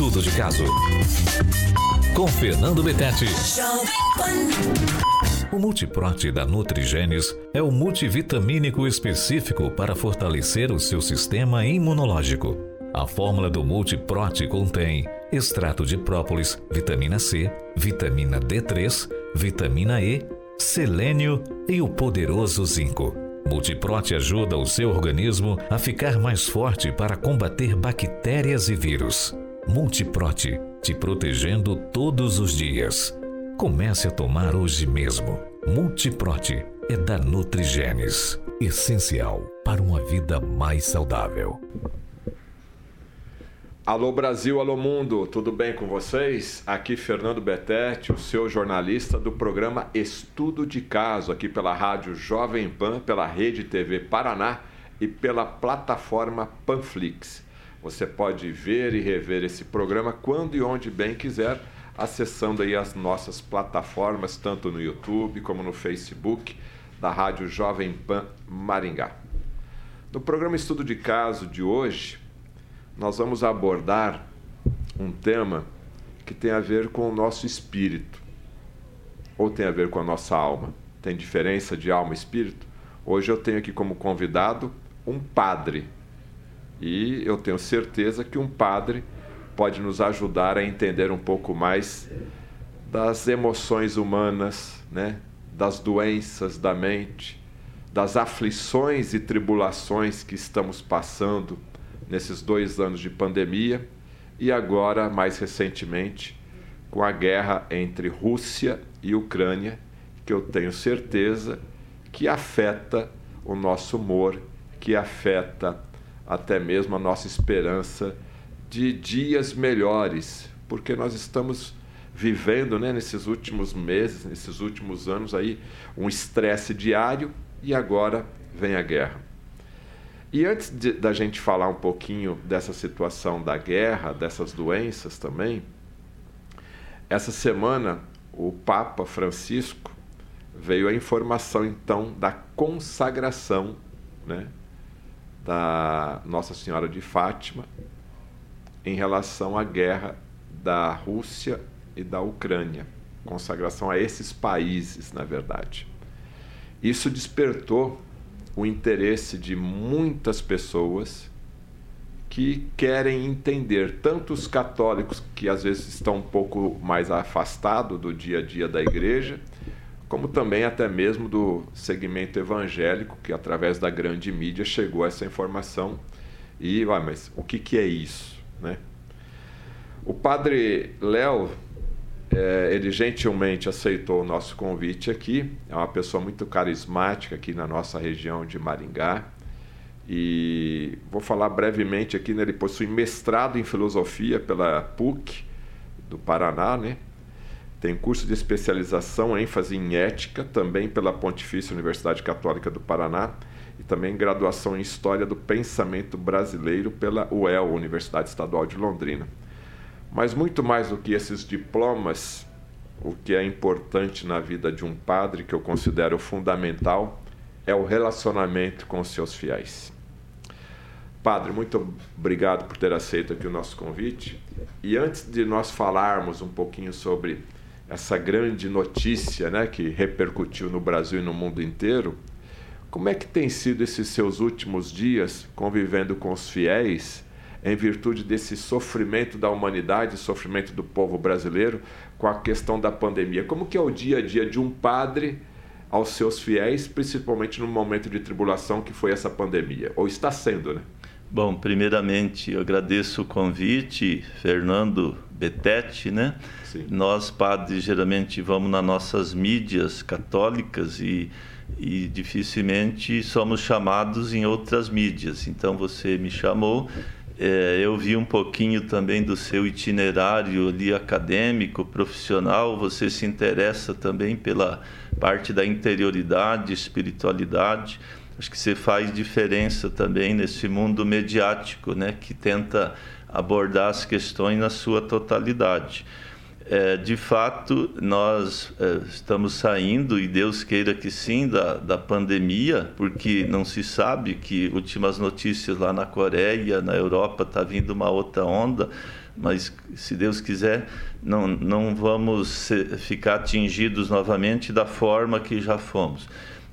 Estudo de caso. Com Fernando Betete. O Multiprote da Nutrigenes é o multivitamínico específico para fortalecer o seu sistema imunológico. A fórmula do Multiprote contém extrato de própolis, vitamina C, vitamina D3, vitamina E, selênio e o poderoso zinco. Multiprote ajuda o seu organismo a ficar mais forte para combater bactérias e vírus. Multiprote, te protegendo todos os dias. Comece a tomar hoje mesmo. Multiprote é da Nutrigenes, essencial para uma vida mais saudável. Alô Brasil, alô mundo, tudo bem com vocês? Aqui Fernando Betete, o seu jornalista do programa Estudo de Caso, aqui pela rádio Jovem Pan, pela Rede TV Paraná e pela plataforma Panflix. Você pode ver e rever esse programa quando e onde bem quiser, acessando aí as nossas plataformas, tanto no YouTube como no Facebook da Rádio Jovem Pan Maringá. No programa Estudo de Caso de hoje, nós vamos abordar um tema que tem a ver com o nosso espírito, ou tem a ver com a nossa alma. Tem diferença de alma e espírito? Hoje eu tenho aqui como convidado um padre. E eu tenho certeza que um padre pode nos ajudar a entender um pouco mais das emoções humanas, né? das doenças da mente, das aflições e tribulações que estamos passando nesses dois anos de pandemia e agora, mais recentemente, com a guerra entre Rússia e Ucrânia, que eu tenho certeza que afeta o nosso humor, que afeta até mesmo a nossa esperança de dias melhores, porque nós estamos vivendo, né, nesses últimos meses, nesses últimos anos aí, um estresse diário e agora vem a guerra. E antes de, da gente falar um pouquinho dessa situação da guerra, dessas doenças também, essa semana o Papa Francisco veio a informação então da consagração né, da Nossa Senhora de Fátima em relação à guerra da Rússia e da Ucrânia. Consagração a esses países, na verdade. Isso despertou o interesse de muitas pessoas que querem entender, tanto os católicos que às vezes estão um pouco mais afastados do dia a dia da igreja, como também até mesmo do segmento evangélico, que através da grande mídia chegou essa informação. E, ah, mas o que, que é isso? Né? O padre Léo é, ele gentilmente aceitou o nosso convite aqui. É uma pessoa muito carismática aqui na nossa região de Maringá. E vou falar brevemente aqui, né? ele possui mestrado em filosofia pela PUC do Paraná, né? Tem curso de especialização, ênfase em ética, também pela Pontifícia Universidade Católica do Paraná, e também graduação em História do Pensamento Brasileiro pela UEL, Universidade Estadual de Londrina. Mas muito mais do que esses diplomas, o que é importante na vida de um padre, que eu considero fundamental, é o relacionamento com os seus fiéis. Padre, muito obrigado por ter aceito aqui o nosso convite. E antes de nós falarmos um pouquinho sobre essa grande notícia né, que repercutiu no Brasil e no mundo inteiro, como é que tem sido esses seus últimos dias convivendo com os fiéis em virtude desse sofrimento da humanidade, sofrimento do povo brasileiro com a questão da pandemia. Como que é o dia a dia de um padre aos seus fiéis, principalmente no momento de tribulação que foi essa pandemia, ou está sendo, né? Bom, primeiramente eu agradeço o convite, Fernando Betete, né? Sim. Nós padres geralmente vamos nas nossas mídias católicas e e dificilmente somos chamados em outras mídias. Então você me chamou é, eu vi um pouquinho também do seu itinerário ali acadêmico, profissional. Você se interessa também pela parte da interioridade, espiritualidade. Acho que você faz diferença também nesse mundo mediático, né, que tenta abordar as questões na sua totalidade. é, de fato, nós é, estamos saindo, e Deus queira que sim, da, da pandemia, porque não se sabe que últimas notícias lá na Coreia, na Europa, está vindo uma outra onda, mas se Deus quiser, não, não vamos ser, ficar atingidos novamente da forma que já fomos.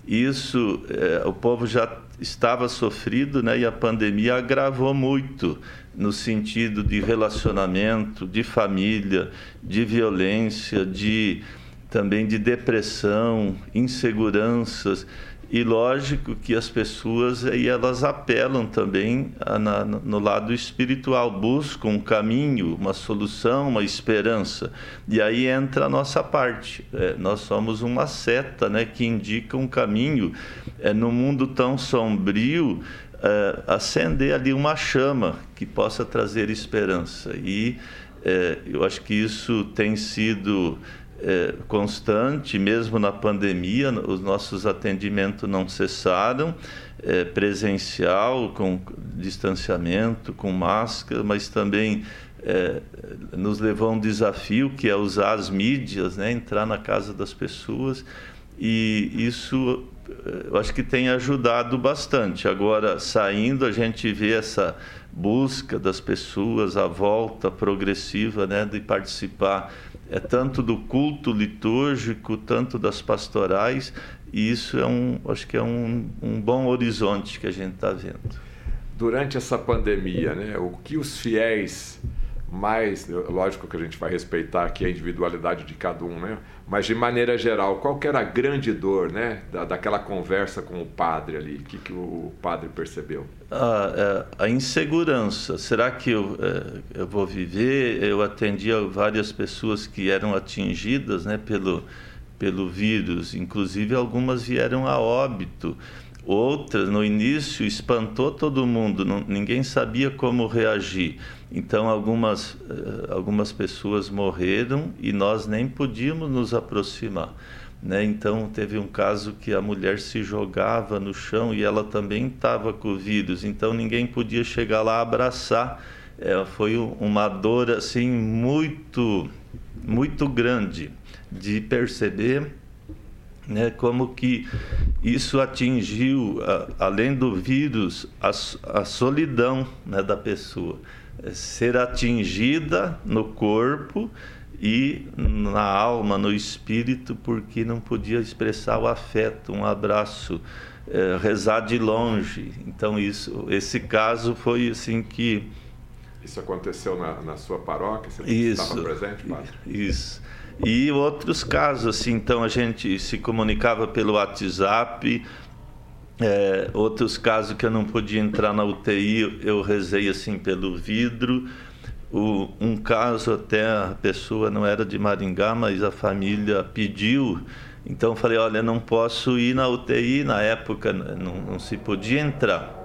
Isso, é, o povo já estava sofrido, né, e a pandemia agravou muito no sentido de relacionamento, de família, de violência, de também de depressão, inseguranças e lógico que as pessoas aí elas apelam também a, na, no lado espiritual, buscam um caminho, uma solução, uma esperança. E aí entra a nossa parte. É, nós somos uma seta, né, que indica um caminho. É, no mundo tão sombrio, é, acender ali uma chama que possa trazer esperança. E é, eu acho que isso tem sido é, constante, mesmo na pandemia, os nossos atendimentos não cessaram, é, presencial, com distanciamento, com máscara, mas também é, nos levou a um desafio que é usar as mídias, né, entrar na casa das pessoas, e isso eu acho que tem ajudado bastante. Agora, saindo, a gente vê essa busca das pessoas, a volta progressiva né, de participar é tanto do culto litúrgico, tanto das pastorais, e isso é um, acho que é um, um bom horizonte que a gente está vendo. Durante essa pandemia, né, o que os fiéis mais, lógico que a gente vai respeitar aqui a individualidade de cada um, né? Mas de maneira geral, qual que era a grande dor, né, da, daquela conversa com o padre ali? O que, que o padre percebeu? Ah, é, a insegurança. Será que eu, é, eu vou viver? Eu atendia várias pessoas que eram atingidas, né, pelo pelo vírus. Inclusive algumas vieram a óbito Outra, no início, espantou todo mundo, não, ninguém sabia como reagir. Então, algumas, eh, algumas pessoas morreram e nós nem podíamos nos aproximar. Né? Então, teve um caso que a mulher se jogava no chão e ela também estava com o vírus, então ninguém podia chegar lá abraçar. É, foi uma dor assim muito, muito grande de perceber né, como que isso atingiu, além do vírus, a, a solidão né, da pessoa. É ser atingida no corpo e na alma, no espírito, porque não podia expressar o afeto, um abraço, é, rezar de longe. Então isso, esse caso foi assim que isso aconteceu na, na sua paróquia? Você isso, estava presente, padre? Isso. E outros casos, assim, então a gente se comunicava pelo WhatsApp. É, outros casos que eu não podia entrar na UTI, eu rezei assim pelo vidro. O, um caso até a pessoa não era de Maringá, mas a família pediu. Então eu falei, olha, não posso ir na UTI, na época não, não se podia entrar.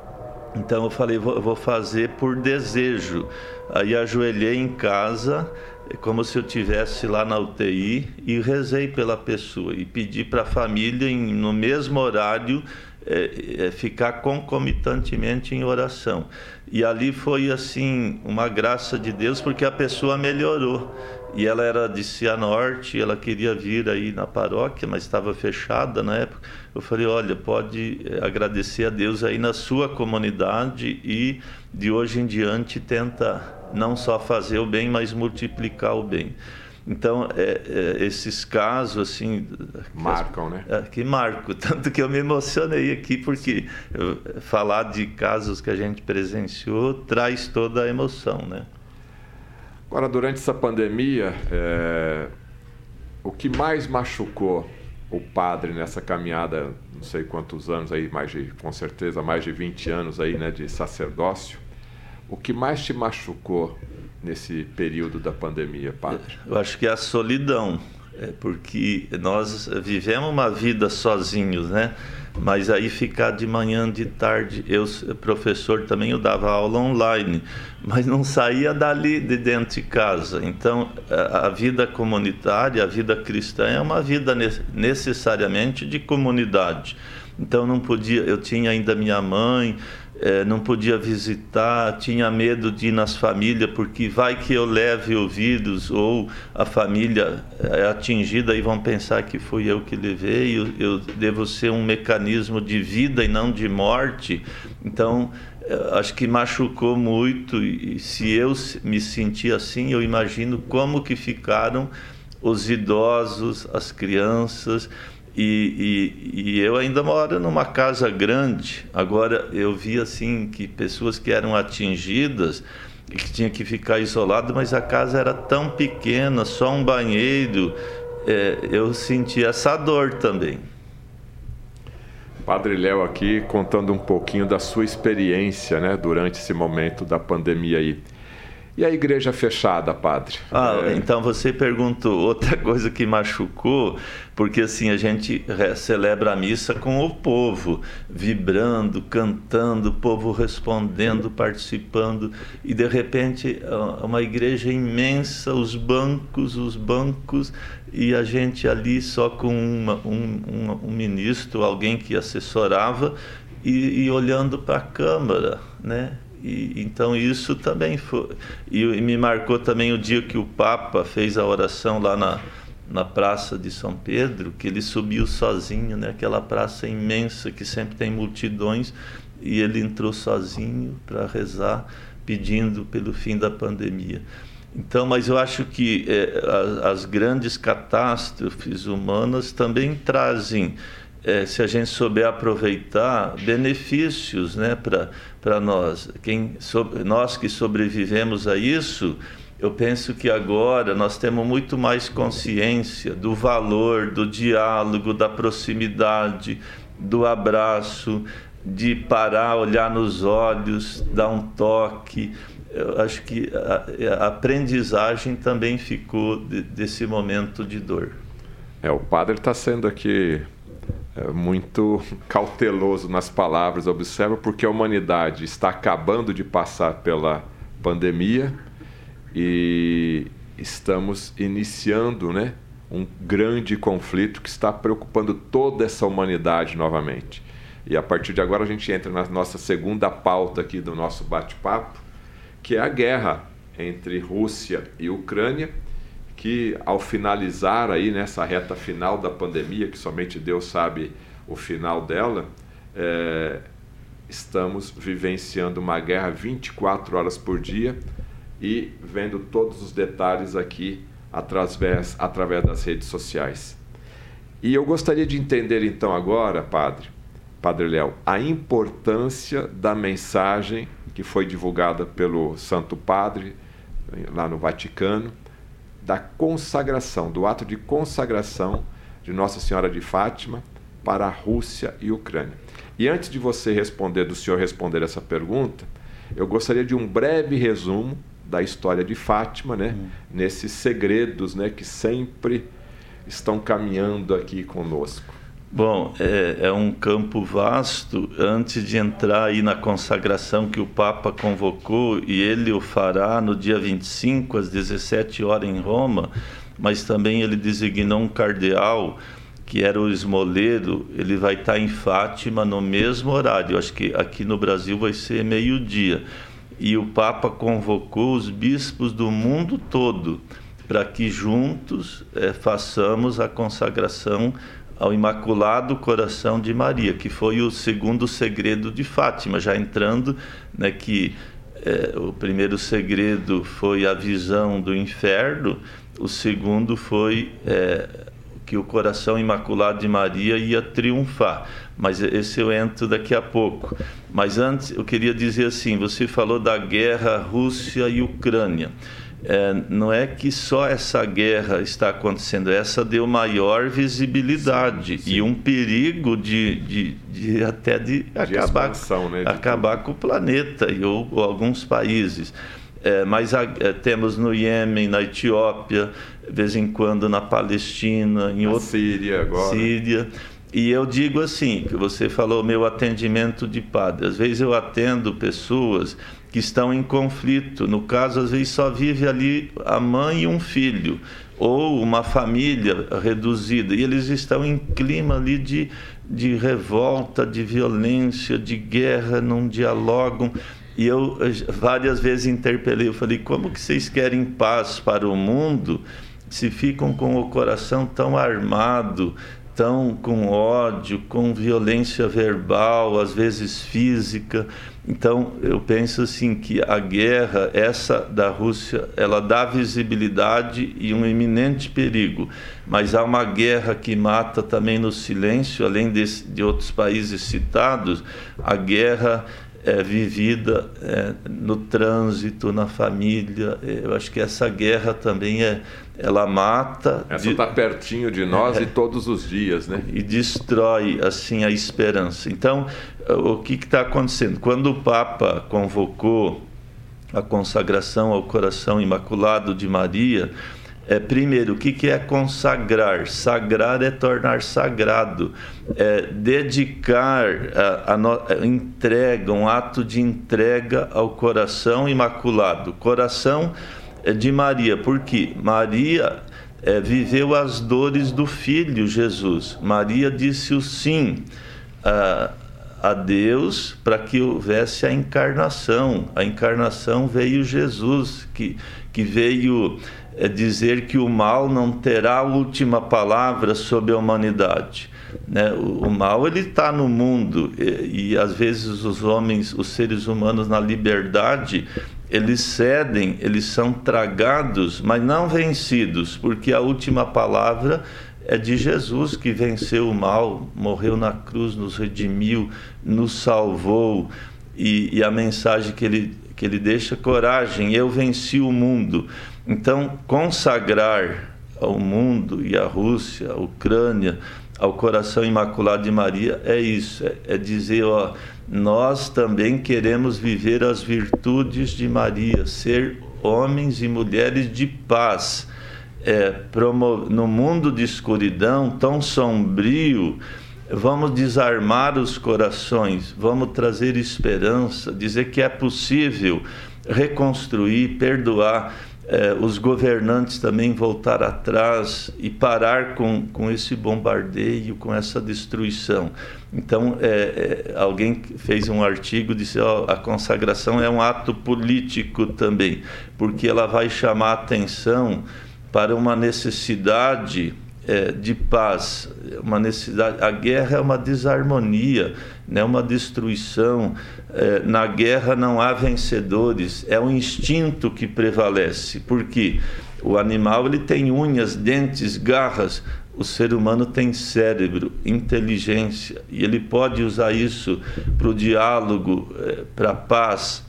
Então eu falei, vou, vou fazer por desejo. Aí ajoelhei em casa, é como se eu tivesse lá na UTI e rezei pela pessoa e pedi para a família em, no mesmo horário é, é, ficar concomitantemente em oração. E ali foi assim uma graça de Deus porque a pessoa melhorou. E ela era de Cianorte, ela queria vir aí na paróquia, mas estava fechada na época. Eu falei, olha, pode é, agradecer a Deus aí na sua comunidade e de hoje em diante tenta não só fazer o bem, mas multiplicar o bem. Então, é, é, esses casos, assim. Marcam, né? É, que marcam. Tanto que eu me emocionei aqui, porque eu, falar de casos que a gente presenciou traz toda a emoção, né? Agora, durante essa pandemia, é, o que mais machucou o padre nessa caminhada, não sei quantos anos aí, mais de, com certeza mais de 20 anos aí, né, de sacerdócio, o que mais te machucou nesse período da pandemia, padre? Eu acho que é a solidão, é porque nós vivemos uma vida sozinhos, né? Mas aí ficar de manhã, de tarde, eu professor também eu dava aula online, mas não saía dali de dentro de casa. Então a vida comunitária, a vida cristã é uma vida necessariamente de comunidade. Então não podia, eu tinha ainda minha mãe, é, não podia visitar, tinha medo de ir nas famílias, porque vai que eu leve o vírus ou a família é atingida e vão pensar que fui eu que levei, eu, eu devo ser um mecanismo de vida e não de morte. Então, é, acho que machucou muito e se eu me sentir assim, eu imagino como que ficaram os idosos, as crianças, e, e, e, eu ainda moro numa casa grande. Agora eu vi assim que pessoas que eram atingidas e que tinha que ficar isolado, mas a casa era tão pequena, só um banheiro. É, eu senti essa dor também. Padre Léo aqui contando um pouquinho da sua experiência, né, durante esse momento da pandemia aí. E a igreja fechada, padre? Ah, é... então você perguntou outra coisa que machucou, porque assim a gente celebra a missa com o povo, vibrando, cantando, o povo respondendo, participando, e de repente uma igreja imensa, os bancos, os bancos, e a gente ali só com uma, um, um, um ministro, alguém que assessorava, e, e olhando para a câmara, né? E, então isso também foi. E, e, me marcou também o dia que o Papa fez a oração lá na, na Praça de São Pedro, que ele subiu sozinho, né? aquela praça imensa que sempre tem multidões, e ele entrou sozinho para rezar, pedindo pelo fim da pandemia. Então, mas eu acho que é, as, as grandes catástrofes humanas também trazem é, se a gente souber aproveitar benefícios né, para nós. Quem, so, nós que sobrevivemos a isso, eu penso que agora nós temos muito mais consciência do valor, do diálogo, da proximidade, do abraço, de parar, olhar nos olhos, dar um toque. Eu acho que a, a aprendizagem também ficou de, desse momento de dor. É, o padre está sendo aqui muito cauteloso nas palavras, observa, porque a humanidade está acabando de passar pela pandemia e estamos iniciando né, um grande conflito que está preocupando toda essa humanidade novamente. E a partir de agora a gente entra na nossa segunda pauta aqui do nosso bate-papo, que é a guerra entre Rússia e Ucrânia que ao finalizar aí nessa reta final da pandemia, que somente Deus sabe o final dela, é, estamos vivenciando uma guerra 24 horas por dia e vendo todos os detalhes aqui através, através das redes sociais. E eu gostaria de entender então agora, Padre, Padre Léo, a importância da mensagem que foi divulgada pelo Santo Padre lá no Vaticano da consagração, do ato de consagração de Nossa Senhora de Fátima para a Rússia e Ucrânia. E antes de você responder, do senhor responder essa pergunta, eu gostaria de um breve resumo da história de Fátima, né? Hum. Nesses segredos, né, que sempre estão caminhando aqui conosco. Bom, é, é, um campo vasto. Antes de entrar aí na consagração que o Papa convocou, e ele o fará no dia 25, às 17 horas em Roma, mas também ele designou um cardeal, que era o Esmoleiro, ele vai estar em Fátima no mesmo horário. Eu acho que aqui no Brasil vai ser meio-dia. E o Papa convocou os bispos do mundo todo para que juntos é, façamos a consagração ao Imaculado Coração de Maria, que foi o segundo segredo de Fátima, já entrando, né, que é, o primeiro segredo foi a visão do inferno, o segundo foi é, que o coração imaculado de Maria ia triunfar. Mas esse eu entro daqui a pouco. Mas antes eu queria dizer assim: você falou da guerra Rússia e Ucrânia é, não é que só essa guerra está acontecendo, essa deu maior visibilidade sim, sim. e um perigo de, de, de até de, de acabar, né, de acabar com o planeta e, ou, ou alguns países. É, mas a, é, temos no Iêmen, na Etiópia, de vez em quando na Palestina, em outra Síria agora. Síria. E eu digo assim, que você falou meu atendimento de padre. Às vezes eu atendo pessoas que estão em conflito. No caso, às vezes só vive ali a mãe e um filho, ou uma família reduzida, e eles estão em clima ali de, de revolta, de violência, de guerra, não dialogam. E eu várias vezes interpelei, eu falei, como que vocês querem paz para o mundo se ficam com o coração tão armado, tão com ódio, com violência verbal, às vezes física. Então, eu penso assim que a guerra, essa da Rússia, ela dá visibilidade e um iminente perigo, mas há uma guerra que mata também no silêncio, além de, de outros países citados, a guerra é, vivida é, no trânsito, na família. É, eu acho que essa guerra também é, ela mata. Essa está pertinho de nós é, e todos os dias, né? E destrói assim a esperança. Então, o que está acontecendo? Quando o Papa convocou a consagração ao coração imaculado de Maria, é, primeiro, o que, que é consagrar? Sagrar é tornar sagrado, é dedicar a, a, no, a, entrega, um ato de entrega ao coração imaculado. Coração é de Maria, porque Maria é, viveu as dores do filho Jesus. Maria disse o sim a, a Deus para que houvesse a encarnação. A encarnação veio Jesus, que, que veio é dizer que o mal não terá a última palavra sobre a humanidade. Né? O, o mal ele está no mundo e, e às vezes os homens, os seres humanos na liberdade, eles cedem, eles são tragados, mas não vencidos, porque a última palavra é de Jesus que venceu o mal, morreu na cruz, nos redimiu, nos salvou. E, e a mensagem que ele, que ele deixa: coragem, eu venci o mundo. Então, consagrar ao mundo e à Rússia, à Ucrânia, ao coração imaculado de Maria é isso, é, é dizer, ó, nós também queremos viver as virtudes de Maria, ser homens e mulheres de paz. É, no mundo de escuridão tão sombrio, vamos desarmar os corações, vamos trazer esperança, dizer que é possível reconstruir, perdoar eh, os governantes também voltar atrás e parar com, com esse bombardeio, com essa destruição. Então, é, é, alguém fez um artigo disse: oh, a consagração é um ato político também, porque ela vai chamar atenção para uma necessidade é, de paz, uma necessidade. A guerra é uma desarmonia, né, uma destruição. É, na guerra não há vencedores, é o instinto que prevalece, porque o animal ele tem unhas, dentes, garras. O ser humano tem cérebro, inteligência, e ele pode usar isso para o diálogo, é, para a paz,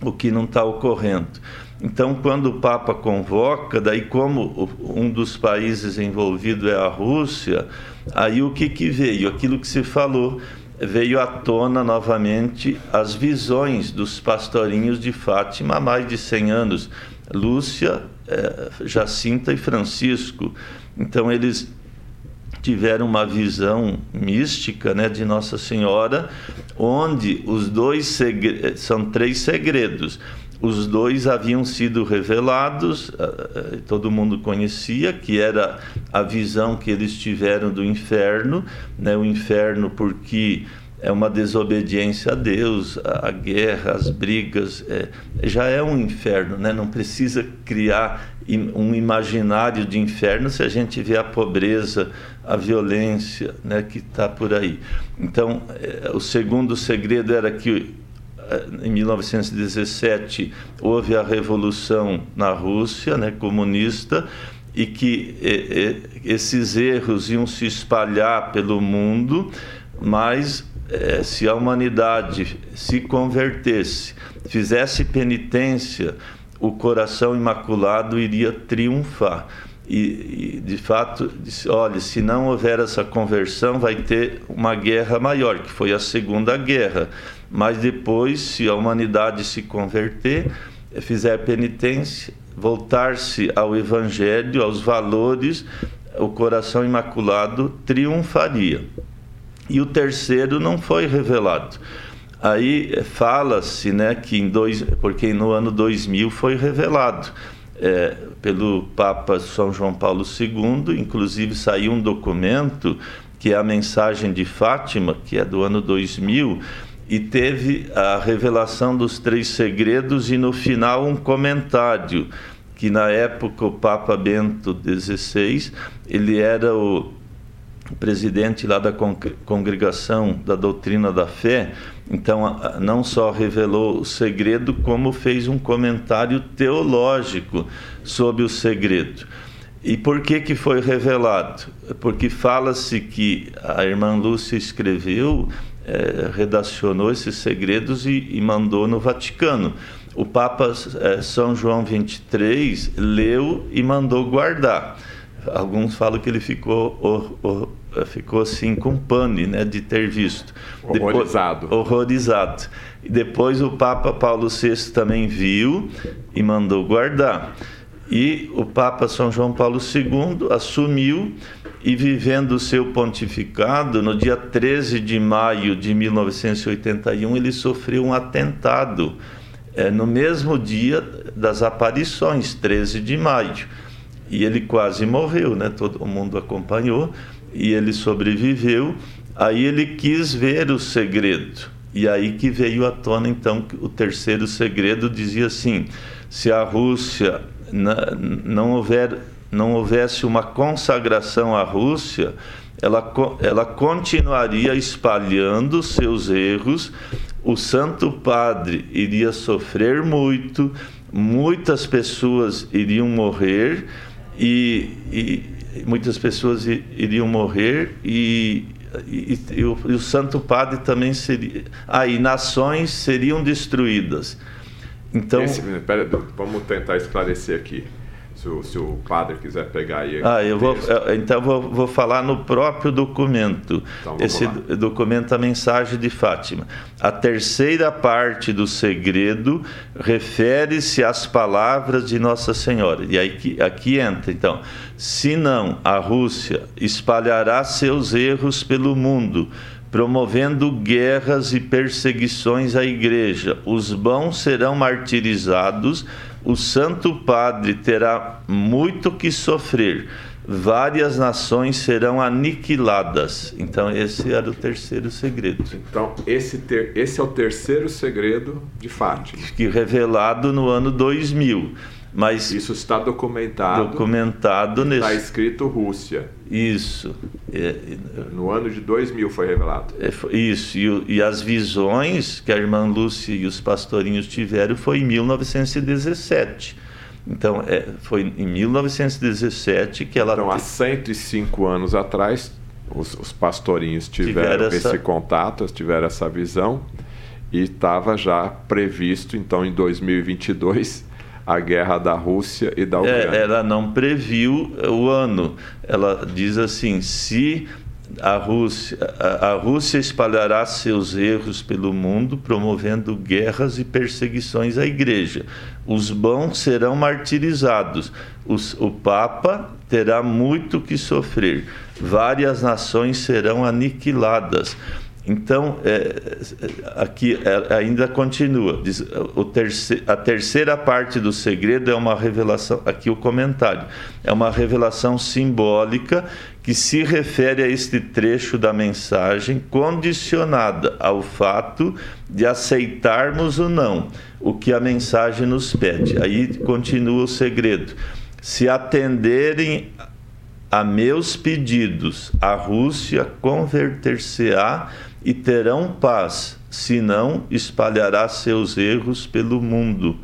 o que não está ocorrendo. Então, quando o Papa convoca, daí como um dos países envolvido é a Rússia, aí o que, que veio? Aquilo que se falou, veio à tona novamente as visões dos pastorinhos de Fátima há mais de 100 anos, Lúcia, é, Jacinta e Francisco. Então, eles tiveram uma visão mística né, de Nossa Senhora, onde os dois são três segredos os dois haviam sido revelados, eh, eh, todo mundo conhecia, que era a visão que eles tiveram do inferno, né? o inferno porque é uma desobediência a Deus, a, guerra, as brigas, é, já é um inferno, né? não precisa criar um imaginário de inferno se a gente vê a pobreza, a violência né, que está por aí. Então, é, o segundo segredo era que em 1917 houve a revolução na Rússia, né, comunista, e que esses erros iam se espalhar pelo mundo, mas eh, se a humanidade se convertesse, fizesse penitência, o coração imaculado iria triunfar. E, e, de fato disse, olha, se não houver essa conversão, vai ter uma guerra maior, que foi a Segunda Guerra. Mas depois, se a humanidade se converter, fizer penitência, voltar-se ao Evangelho, aos valores, o coração imaculado triunfaria. E o terceiro não foi revelado. Aí eh, fala-se, né, que em dois, porque no ano 2000 foi revelado é, pelo Papa São João Paulo II, inclusive saiu um documento que é a mensagem de Fátima, que é do ano 2000, e teve a revelação dos três segredos e no final um comentário que na época o Papa Bento XVI ele era o presidente lá da congregação da doutrina da fé então não só revelou o segredo como fez um comentário teológico sobre o segredo. E por que que foi revelado? Porque fala-se que a irmã Lúcia escreveu é, redacionou esses segredos e, e, mandou no Vaticano. O Papa é, São João XXIII leu e mandou guardar. Alguns falam que ele ficou, or, or, ficou assim com pane né, de ter visto. Horrorizado. Depois, horrorizado. E depois o Papa Paulo VI também viu e mandou guardar. E o Papa São João Paulo II assumiu e vivendo o seu pontificado, no dia 13 de maio de 1981, ele sofreu um atentado, é, no mesmo dia das aparições, 13 de maio. E ele quase morreu, né? todo mundo acompanhou, e ele sobreviveu. Aí ele quis ver o segredo. E aí que veio à tona, então, o terceiro segredo dizia assim: se a Rússia não houver não houvesse uma consagração à Rússia, ela, ela continuaria espalhando seus erros, o Santo Padre iria sofrer muito, muitas pessoas iriam morrer e, e muitas pessoas iriam morrer e, e, e, o, e, o, Santo Padre também seria. Aí, ah, nações seriam destruídas. Então. Esse, pera, vamos tentar esclarecer aqui se o, se o padre quiser pegar aí. Ah, eu vou, então vou, vou falar no próprio documento. Então, Esse lá. documento, a mensagem de Fátima. A terceira parte do segredo refere-se às palavras de Nossa Senhora. E aí aqui entra, então, se não, a Rússia espalhará seus erros pelo mundo promovendo guerras e perseguições à igreja. Os bons serão martirizados, o Santo Padre terá muito que sofrer, várias nações serão aniquiladas. Então, esse era o terceiro segredo. Então, esse, ter, esse é o terceiro segredo de Fátima. Que revelado no ano 2000. Mas isso está documentado. Documentado nesse. Está escrito Rússia. Isso. É, no ano de 2000 foi revelado. É, isso. E, e, as visões que a irmã Lúcia e os pastorinhos tiveram foi em 1917. Então, é, foi em 1917 que ela. Então, há 105 anos atrás, os, os pastorinhos tiveram, tiveram esse essa... contato, tiveram essa visão, e estava já previsto, então, em 2022 a guerra da Rússia e da é, Ucrânia. É, ela não previu o ano. Ela diz assim: se a Rússia, a, a Rússia espalhará seus erros pelo mundo, promovendo guerras e perseguições à igreja. Os bons serão martirizados. Os, o Papa terá muito que sofrer. Várias nações serão aniquiladas. Então, é, aqui é, ainda continua. Diz, terce, a terceira parte do segredo é uma revelação, aqui o comentário, é uma revelação simbólica que se refere a este trecho da mensagem condicionada ao fato de aceitarmos ou não o que a mensagem nos pede. Aí continua o segredo. Se atenderem a meus pedidos, a Rússia converter-se-á e terão paz, senão espalhará seus erros pelo mundo.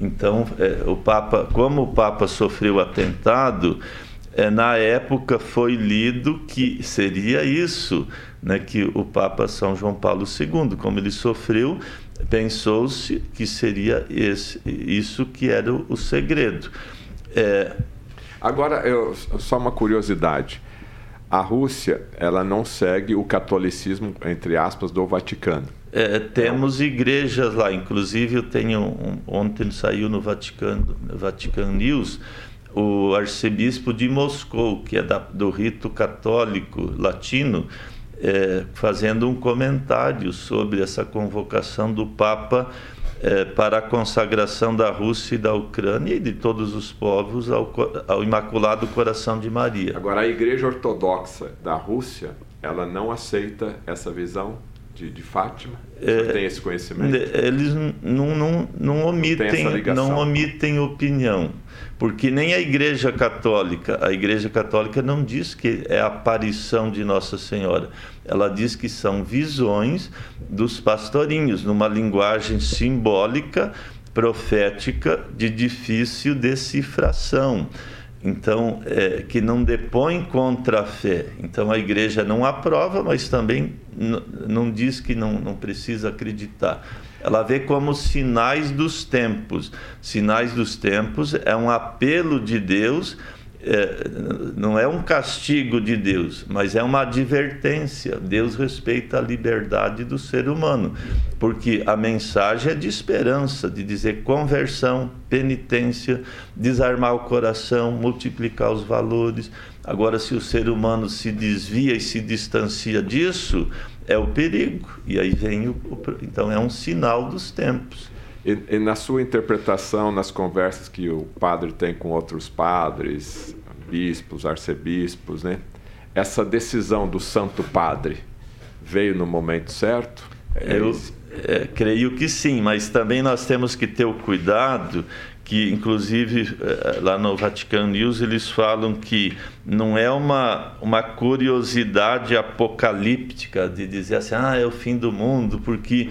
Então, é, o Papa, como o Papa sofreu atentado, é, na época foi lido que seria isso, né, que o Papa São João Paulo II, como ele sofreu, pensou-se que seria esse, isso que era o, o segredo. É... Agora, eu, só uma curiosidade a Rússia ela não segue o catolicismo entre aspas do Vaticano. É, temos igrejas lá, inclusive eu tenho um, ontem saiu no Vaticano, Vatican News o arcebispo de Moscou, que é da, do rito católico latino, é, fazendo um comentário sobre essa convocação do Papa é, para a consagração da Rússia e da Ucrânia e de todos os povos ao, ao, Imaculado Coração de Maria. Agora, a Igreja Ortodoxa da Rússia ela não aceita essa visão de, de Fátima? É, tem esse conhecimento? Eles não, não, não omitem, não, não omitem opinião, porque nem a Igreja Católica, a Igreja Católica não diz que é a aparição de Nossa Senhora, ela diz que são visões dos pastorinhos, numa linguagem simbólica, profética, de difícil decifração então é, que não depõe contra a fé. Então a igreja não aprova, mas também não diz que não, não precisa acreditar. Ela vê como sinais dos tempos. Sinais dos tempos é um apelo de Deus é, não é um castigo de Deus, mas é uma advertência. Deus respeita a liberdade do ser humano, porque a mensagem é de esperança, de dizer conversão, penitência, desarmar o coração, multiplicar os valores. Agora, se o ser humano se desvia e se distancia disso, é o perigo. E aí vem o. Então, é um sinal dos tempos. E, e, na sua interpretação, nas conversas que o padre tem com outros padres, bispos, arcebispos, né? Essa decisão do Santo Padre veio no momento certo? É Eu é, creio que sim, mas também nós temos que ter o cuidado que, inclusive, é, lá no Vatican News eles falam que não é uma, uma curiosidade apocalíptica de dizer assim, ah, é o fim do mundo, porque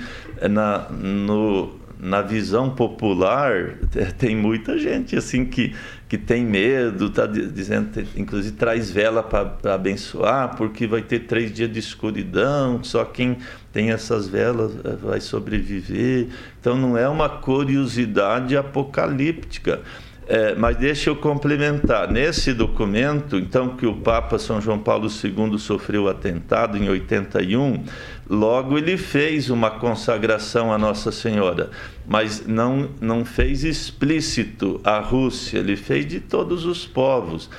na, no na visão popular, tem muita gente assim que, que tem medo, está dizendo, inclusive traz vela para abençoar, porque vai ter três dias de escuridão, só quem tem essas velas eh, vai sobreviver. Então não é uma curiosidade apocalíptica. É, mas deixa eu complementar. Nesse documento, então, que o Papa São João Paulo II sofreu atentado em 81, logo ele fez uma consagração a Nossa Senhora, mas não, não fez explícito a Rússia, ele fez de todos os povos.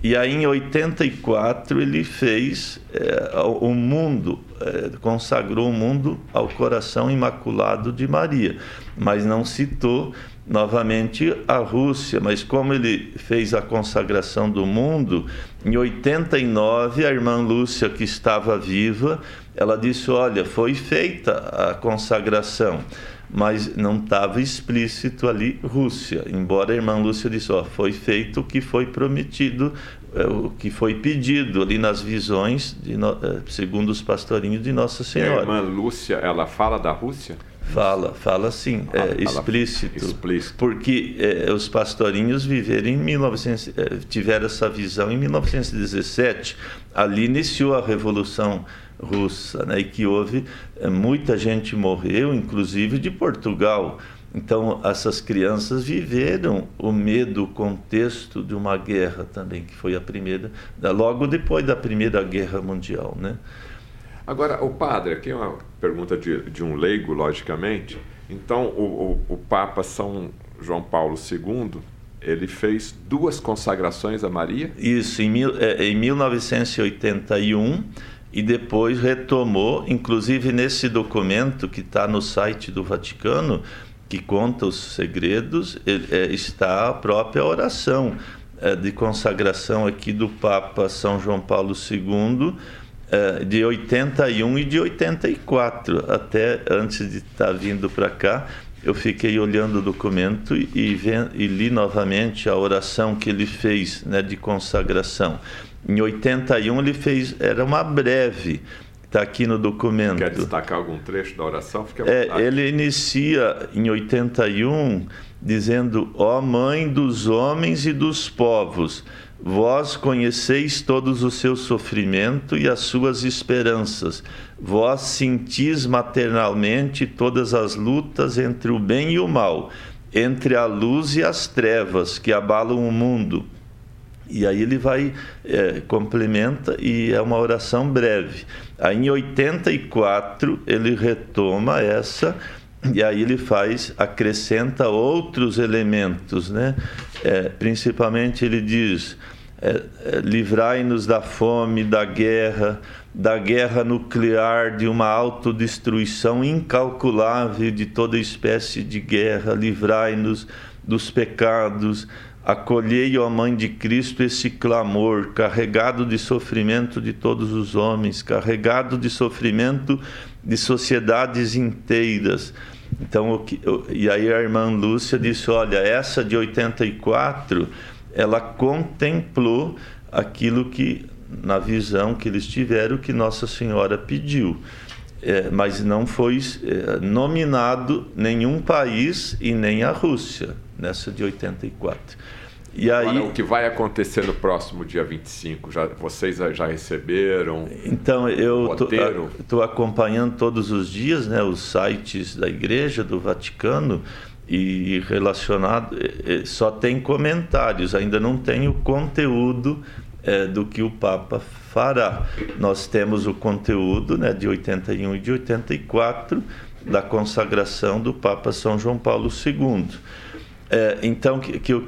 E aí, em 84, ele fez é, o mundo, é, consagrou o mundo ao coração imaculado de Maria, mas não citou novamente a Rússia, mas como ele fez a consagração do mundo, em 89 a irmã Lúcia, que estava viva, ela disse: Olha, foi feita a consagração, mas não estava explícito ali Rússia, embora a irmã Lúcia disse: oh, Foi feito o que foi prometido, é, o que foi pedido ali nas visões, de, é, segundo os pastorinhos de Nossa Senhora. a irmã Lúcia, ela fala da Rússia? Fala, fala sim, é, explícito, explícito. Porque é, os pastorinhos viveram em 1900, é, tiveram essa visão em 1917. Ali iniciou a Revolução Russa, né, e que houve é, muita gente morreu, inclusive de Portugal. Então essas crianças viveram o medo, o contexto de uma guerra também, que foi a primeira, logo depois da Primeira Guerra Mundial, né? Agora, o padre, aqui é uma pergunta de, de um leigo, logicamente. Então, o, o, o, Papa São João Paulo II, ele fez duas consagrações a Maria? Isso, em, mil, é, em 1981 e depois retomou, inclusive nesse documento que está no site do Vaticano, que conta os segredos, é, está a própria oração é, de consagração aqui do Papa São João Paulo II é, de 81 e de 84. Até antes de estar tá vindo para cá, eu fiquei olhando o documento e, e, li novamente a oração que ele fez né, de consagração. Em 81 ele fez, era uma breve, está aqui no documento. Quer destacar algum trecho da oração? É, ele inicia em 81 dizendo: Ó Mãe dos homens e dos povos, Vós conheceis todos o seu sofrimento e as suas esperanças. Vós sentis maternalmente todas as lutas entre o bem e o mal, entre a luz e as trevas que abalam o mundo. E aí ele vai, é, complementa e é uma oração breve. Aí em 84 ele retoma essa e aí ele faz, acrescenta outros elementos, né? É, principalmente ele diz é, é, livrai-nos da fome, da guerra, da guerra nuclear, de uma autodestruição incalculável de toda espécie de guerra, livrai-nos dos pecados. Acolhei, ó Mãe de Cristo, esse clamor, carregado de sofrimento de todos os homens, carregado de sofrimento de sociedades inteiras. Então, e aí a irmã Lúcia disse: Olha, essa de 84, ela contemplou aquilo que, na visão que eles tiveram, que Nossa Senhora pediu. É, mas não foi é, nominado nenhum país e nem a Rússia nessa de 84. E aí, Agora, o que vai acontecer no próximo dia 25? Já, vocês já receberam? Então, eu estou acompanhando todos os dias né, os sites da Igreja do Vaticano e relacionado só tem comentários, ainda não tem o conteúdo é, do que o Papa fará. Nós temos o conteúdo né, de 81 e de 84 da consagração do Papa São João Paulo II. É, então, que, que eu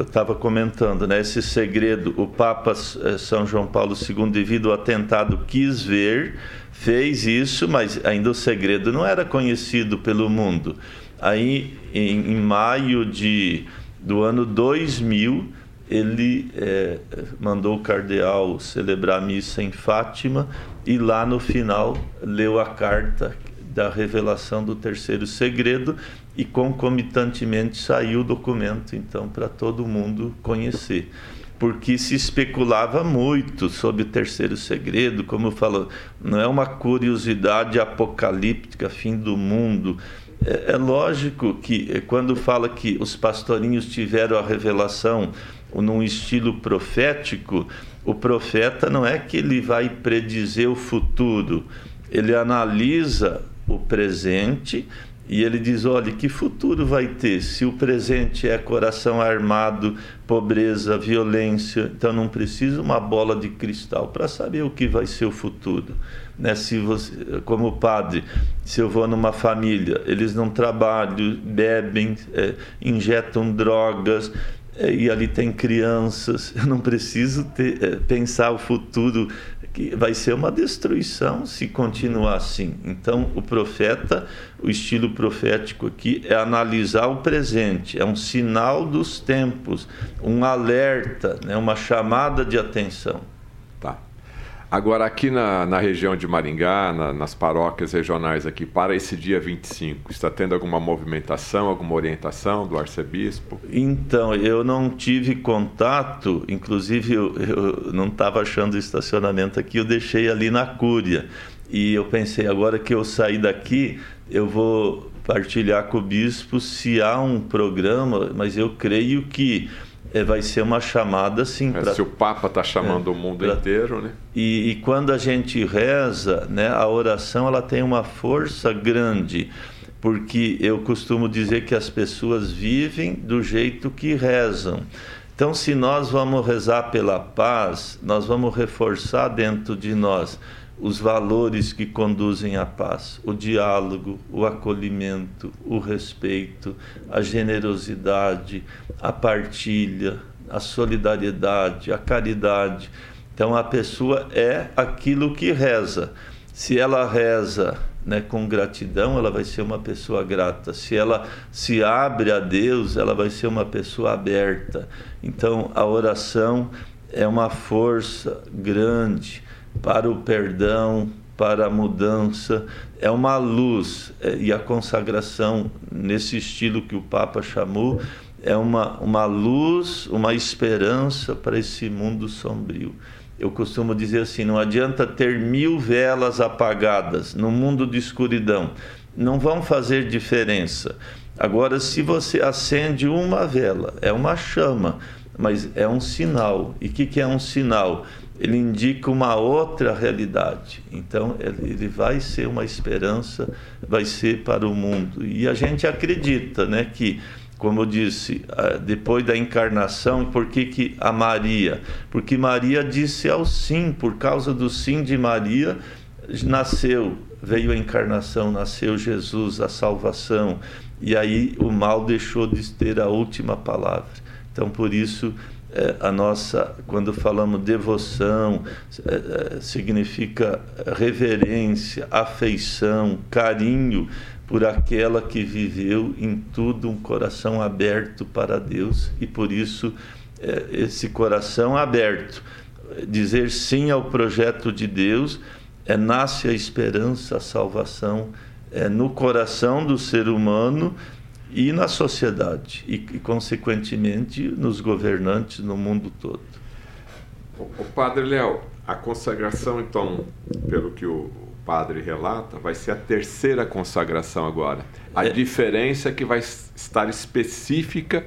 estava comentando, né, esse segredo, o Papa é, São João Paulo II, devido ao atentado, quis ver, fez isso, mas ainda o segredo não era conhecido pelo mundo. Aí, em, em maio de, do ano 2000, ele é, mandou o cardeal celebrar a missa em Fátima e lá no final leu a carta da revelação do terceiro segredo e concomitantemente saiu o documento então para todo mundo conhecer porque se especulava muito sobre o terceiro segredo, como eu falo, não é uma curiosidade apocalíptica, fim do mundo. É, é lógico que é, quando fala que os pastorinhos tiveram a revelação num estilo profético, o profeta não é que ele vai predizer o futuro, ele analisa o presente e ele diz: olha, que futuro vai ter se o presente é coração armado, pobreza, violência? Então não precisa uma bola de cristal para saber o que vai ser o futuro. Né? Se você, como padre, se eu vou numa família, eles não trabalham, bebem, é, injetam drogas, é, e ali tem crianças, eu não preciso ter, é, pensar o futuro que vai ser uma destruição se continuar assim. Então, o profeta, o estilo profético aqui é analisar o presente, é um sinal dos tempos, um alerta, né, uma chamada de atenção. Agora, aqui na, na região de Maringá, na, nas paróquias regionais aqui, para esse dia 25, está tendo alguma movimentação, alguma orientação do arcebispo? Então, eu não tive contato, inclusive eu, eu não estava achando estacionamento aqui, eu deixei ali na Cúria. E eu pensei, agora que eu saí daqui, eu vou partilhar com o bispo se há um programa, mas eu creio que vai ser uma chamada assim é, se o Papa está chamando é, o mundo pra, inteiro, né? E, e, quando a gente reza, né, a oração ela tem uma força grande, porque eu costumo dizer que as pessoas vivem do jeito que rezam. Então, se nós vamos rezar pela paz, nós vamos reforçar dentro de nós os valores que conduzem à paz: o diálogo, o acolhimento, o respeito, a generosidade, a partilha, a solidariedade, a caridade. Então a pessoa é aquilo que reza. Se ela reza né, com gratidão, ela vai ser uma pessoa grata. Se ela se abre a Deus, ela vai ser uma pessoa aberta. Então a oração é uma força grande para o perdão, para a mudança, é uma luz é, e a consagração nesse estilo que o Papa chamou é uma, uma luz, uma esperança para esse mundo sombrio. Eu costumo dizer assim: não adianta ter mil velas apagadas no mundo de escuridão, não vão fazer diferença. Agora, se você acende uma vela, é uma chama, mas é um sinal. E o que, que é um sinal? Ele indica uma outra realidade. Então, ele vai ser uma esperança, vai ser para o mundo. E a gente acredita né, que, como eu disse, depois da encarnação, por que, que a Maria? Porque Maria disse ao sim, por causa do sim de Maria, nasceu, veio a encarnação, nasceu Jesus, a salvação. E aí o mal deixou de ter a última palavra. Então, por isso é, a nossa, quando falamos devoção, é, é, significa reverência, afeição, carinho por aquela que viveu em tudo um coração aberto para Deus e por isso esse coração aberto, dizer sim ao projeto de Deus, é, nasce a esperança, a salvação é, no coração do ser humano e na sociedade e, e, consequentemente nos governantes no mundo todo. O, o padre Léo, a consagração então, pelo que o padre relata, vai ser a terceira consagração agora. A é... diferença é que vai estar específica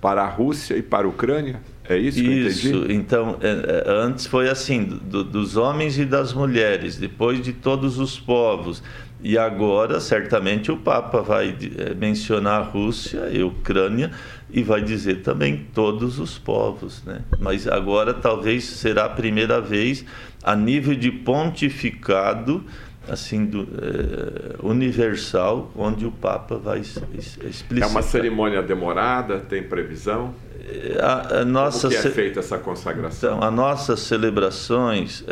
para a Rússia e para a Ucrânia? É isso que isso. eu entendi? Então, é, é, antes foi assim, do, dos homens e das mulheres, depois de todos os povos. E agora, certamente, o Papa vai é, mencionar a Rússia e a Ucrânia e vai dizer também todos os povos. Né? Mas agora talvez será a primeira vez a nível de pontificado assim do, é, universal onde o Papa vai explicitar. É uma cerimônia demorada, tem previsão? A, a nossa Como que é feita essa consagração? Então, as nossas celebrações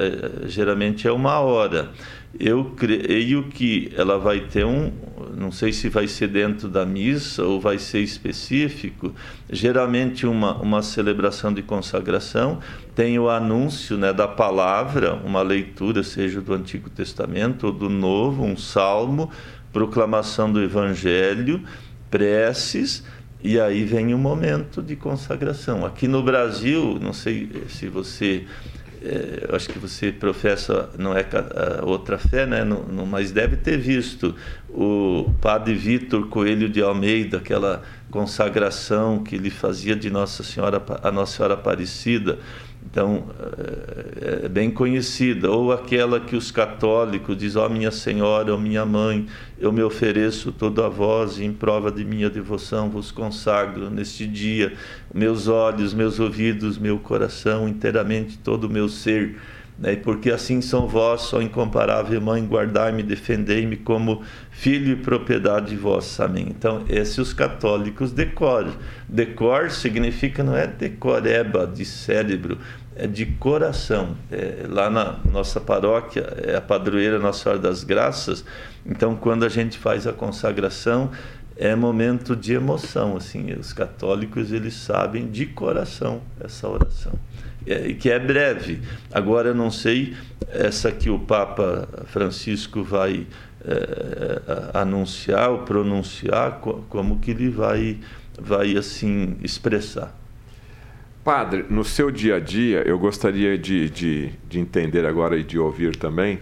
geralmente é uma hora. Eu creio que ela vai ter um, não sei se vai ser dentro da missa ou vai ser específico, geralmente uma, uma celebração de consagração tem o anúncio né, da palavra, uma leitura, seja do Antigo Testamento ou do Novo, um salmo, proclamação do Evangelho, preces, e aí vem o momento de consagração. Aqui no Brasil, não sei se você é, acho que você professa não é outra fé, né? Não, mas deve ter visto o padre Vitor Coelho de Almeida, aquela consagração que ele fazia de Nossa Senhora a Nossa Senhora Aparecida. Então, é, é bem conhecida. Ou aquela que os católicos dizem, ó oh, minha Senhora, ó oh, minha Mãe, eu me ofereço todo a vós e em prova de minha devoção vos consagro neste dia meus olhos, meus ouvidos, meu coração, inteiramente todo o meu ser. Né? Porque assim são vós, só incomparável Mãe, guardai-me, defendei-me como filho e propriedade de vós. Amém. Então, esses os católicos decoram. Decor significa, não é decoreba de cérebro, é de coração. É, lá na nossa paróquia, é a padroeira Nossa Senhora das Graças. Então, quando a gente faz a consagração, é momento de emoção. Assim, os católicos eles sabem de coração essa oração é, que é breve. Agora, eu não sei, essa que o Papa Francisco vai é, anunciar ou pronunciar, como que ele vai, vai assim expressar. Padre, no seu dia a dia, eu gostaria de, de, de entender agora e de ouvir também,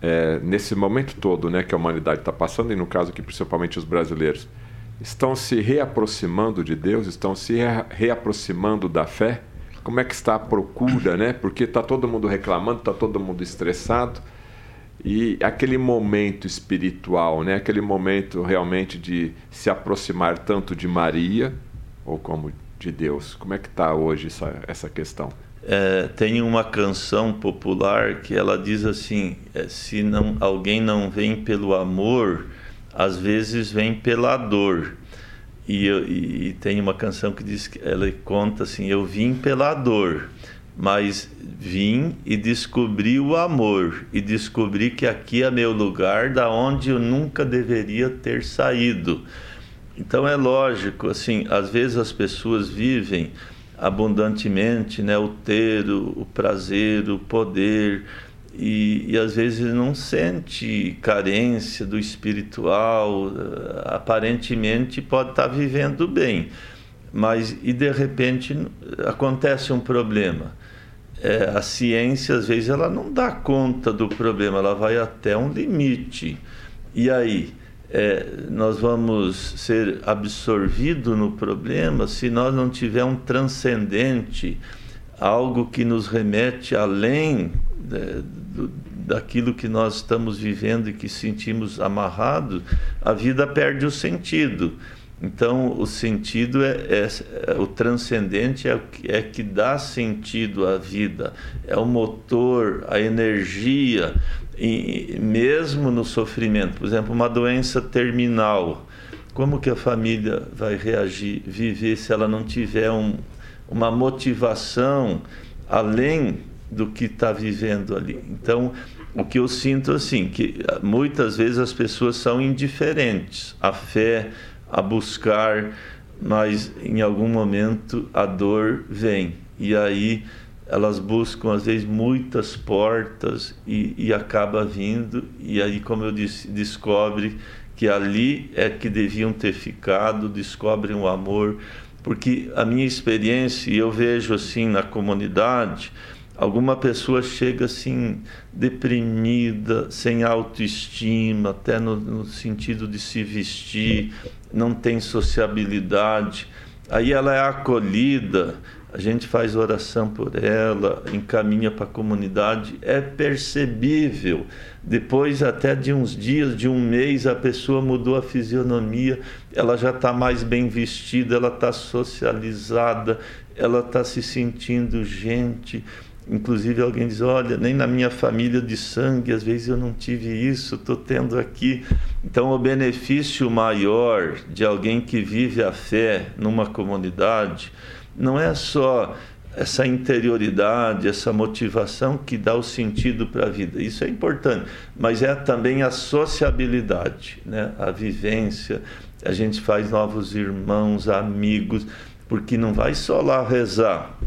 é, nesse momento todo né, que a humanidade está passando, e no caso aqui principalmente os brasileiros, estão se reaproximando de Deus, estão se reaproximando da fé? como é que está a procura, né? Porque está todo mundo reclamando, está todo mundo estressado. E aquele momento espiritual, né? Aquele momento realmente de se aproximar tanto de Maria ou como de Deus. Como é que está hoje essa, essa questão? É, tem uma canção popular que ela diz assim: é, se não, alguém não vem pelo amor, às vezes vem pela dor. E, e, e, tem uma canção que diz que ela conta assim: Eu vim pela dor, mas vim e descobri o amor e descobri que aqui é meu lugar, da onde eu nunca deveria ter saído. Então é lógico, assim, às vezes as pessoas vivem abundantemente, né, o ter, o, prazer, o poder, e, e, às vezes não sente carência do espiritual, eh, aparentemente pode estar vivendo bem, mas e de repente acontece um problema. É, a ciência às vezes ela não dá conta do problema, ela vai até um limite. E aí é, nós vamos ser absorvidos no problema se nós não tiver um transcendente, algo que nos remete além né, do, daquilo que nós estamos vivendo e que sentimos amarrado, a vida perde o sentido. Então, o sentido é, é, é o transcendente é, é que dá sentido à vida, é o motor, a energia, e mesmo no sofrimento. Por exemplo, uma doença terminal. Como que a família vai reagir, viver se ela não tiver um, uma motivação além do que está vivendo ali. Então, o que eu sinto assim, que muitas vezes as pessoas são indiferentes à fé, a buscar, mas em algum momento a dor vem. E aí elas buscam às vezes muitas portas e, e acaba vindo e aí como eu disse descobre que ali é que deviam ter ficado descobrem o amor porque a minha experiência e eu vejo assim na comunidade alguma pessoa chega assim deprimida sem autoestima até no, no sentido de se vestir não tem sociabilidade aí ela é acolhida a gente faz oração por ela, encaminha para a comunidade, é percebível. Depois, até de uns dias, de um mês, a pessoa mudou a fisionomia, ela já está mais bem vestida, ela está socializada, ela está se sentindo gente. Inclusive, alguém diz: Olha, nem na minha família de sangue, às vezes eu não tive isso, estou tendo aqui. Então, o benefício maior de alguém que vive a fé numa comunidade não é só essa interioridade, essa motivação que dá o sentido para a vida. Isso é importante, mas é também a sociabilidade, né? a vivência. A gente faz novos irmãos, amigos, porque não vai só lá rezar.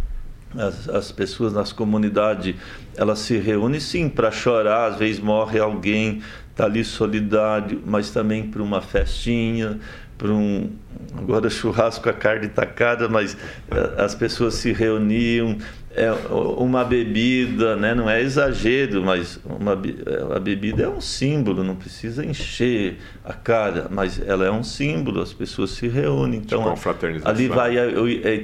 As, as pessoas nas comunidades elas se reúnem sim para chorar, às vezes morre alguém, está ali solidário, mas também para uma festinha, para um agora churrasco a carne está cara, mas eh, as pessoas se reuniam é uma bebida, né? não é exagero, mas uma eh, a bebida é um símbolo, não precisa encher a cara, mas ela é um símbolo, as pessoas se reúnem, então tipo ali vai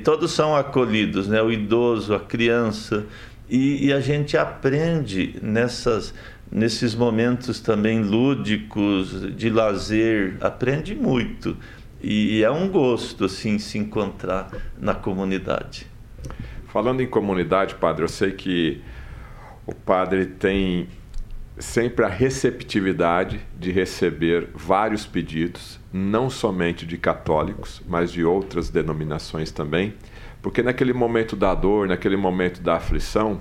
todos são acolhidos, né? O idoso, a criança e, e a gente aprende nessas nesses momentos também lúdicos de lazer, aprende muito. E é um gosto assim se encontrar na comunidade. Falando em comunidade, padre, eu sei que o padre tem sempre a receptividade de receber vários pedidos, não somente de católicos, mas de outras denominações também, porque naquele momento da dor, naquele momento da aflição,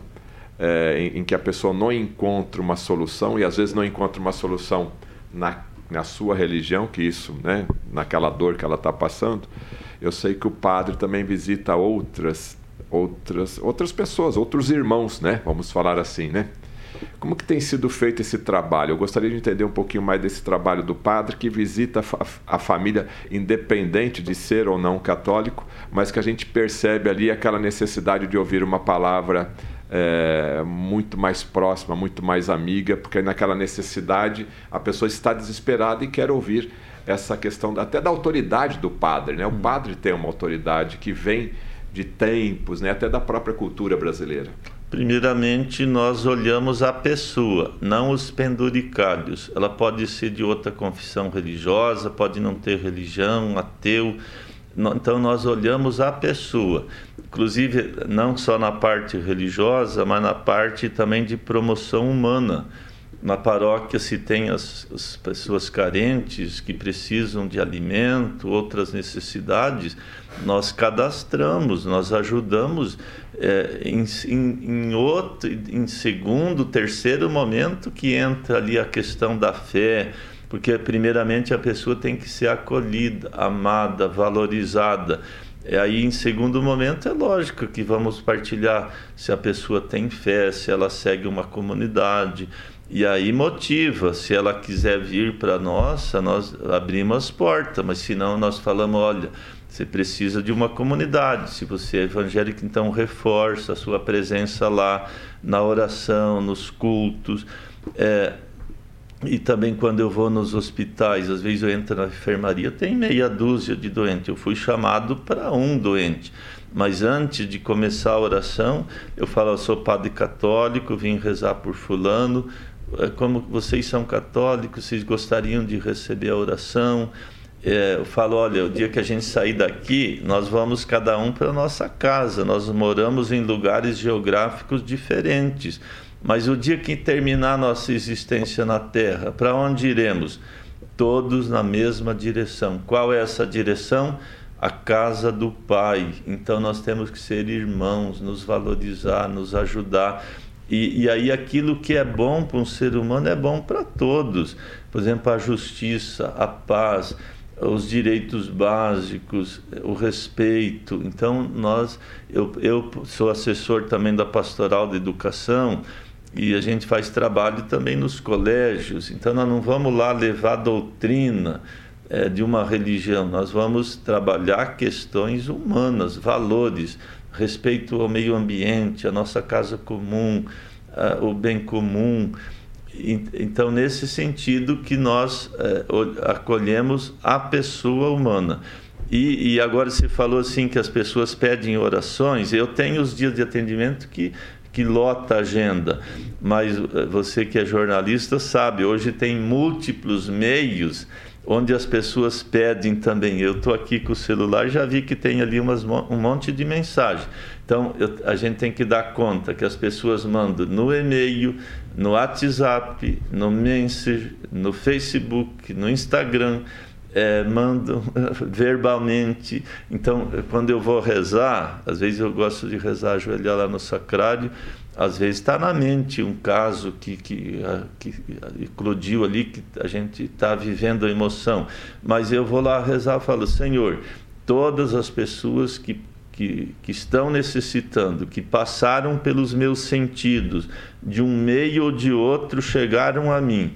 é, em, em, que a pessoa não encontra uma solução e às vezes não encontra uma solução na, na sua religião, que isso, né, naquela dor que ela está passando, eu sei que o padre também visita outras outras outras pessoas, outros irmãos, né? Vamos falar assim, né? Como que tem sido feito esse trabalho? Eu gostaria de entender um pouquinho mais desse trabalho do padre que visita a, família independente de ser ou não católico, mas que a gente percebe ali aquela necessidade de ouvir uma palavra é, muito mais próxima, muito mais amiga, porque naquela necessidade a pessoa está desesperada e quer ouvir essa questão até da autoridade do padre. Né? O hum. padre tem uma autoridade que vem de tempos, né? até da própria cultura brasileira. Primeiramente, nós olhamos a pessoa, não os penduricalhos. Ela pode ser de outra confissão religiosa, pode não ter religião, ateu. Então, nós olhamos a pessoa inclusive não só na parte religiosa, mas na parte também de promoção humana. Na paróquia se tem as, as pessoas carentes que precisam de alimento, outras necessidades, nós cadastramos, nós ajudamos é, em, em, em, outro, em segundo, terceiro momento que entra ali a questão da fé, porque primeiramente a pessoa tem que ser acolhida, amada, valorizada. E aí, em segundo momento, é lógico que vamos partilhar se a pessoa tem fé, se ela segue uma comunidade. E aí motiva, se ela quiser vir para nós, nós abrimos as portas, mas se não, nós falamos: olha, você precisa de uma comunidade. Se você é evangélico, então reforça a sua presença lá na oração, nos cultos. É, e também quando eu vou nos hospitais, às vezes eu entro na enfermaria, tem meia dúzia de doentes. Eu fui chamado para um doente. Mas antes de começar a oração, eu falo, eu sou padre católico, vim rezar por fulano. É, como vocês são católicos, vocês gostariam de receber a oração? É, eu falo, olha, o dia que a gente sair daqui, nós vamos cada um para nossa casa. Nós moramos em lugares geográficos diferentes. Mas o dia que terminar nossa existência na Terra, para onde iremos? Todos na mesma direção. Qual é essa direção? a casa do Pai. Então nós temos que ser irmãos, nos valorizar, nos ajudar. E, e aí aquilo que é bom para um ser humano é bom para todos. Por exemplo, a justiça, a paz, os direitos básicos, o respeito. Então nós, eu, eu sou assessor também da Pastoral da Educação e a gente faz trabalho também nos colégios. Então nós não vamos lá levar doutrina é, de uma religião, nós vamos trabalhar questões humanas, valores, respeito ao meio ambiente, a nossa casa comum, a, o bem comum. Então, nesse sentido que nós é, acolhemos a pessoa humana. E, e, agora se falou assim que as pessoas pedem orações. Eu tenho os dias de atendimento que que lota a agenda, mas eh, você que é jornalista sabe, hoje tem múltiplos meios onde as pessoas pedem também. Eu estou aqui com o celular já vi que tem ali umas, um monte de mensagem. Então eu, a gente tem que dar conta que as pessoas mandam no e-mail, no WhatsApp, no Messenger, no Facebook, no Instagram é, mandam verbalmente. Então, quando eu vou rezar, às vezes eu gosto de rezar, ajoelhar lá no sacrário, às vezes está na mente um caso que, que, que eclodiu ali, que a gente está vivendo a emoção. Mas eu vou lá rezar e falo, Senhor, todas as pessoas que que, que, estão necessitando, que passaram pelos meus sentidos, de um meio ou de outro chegaram a mim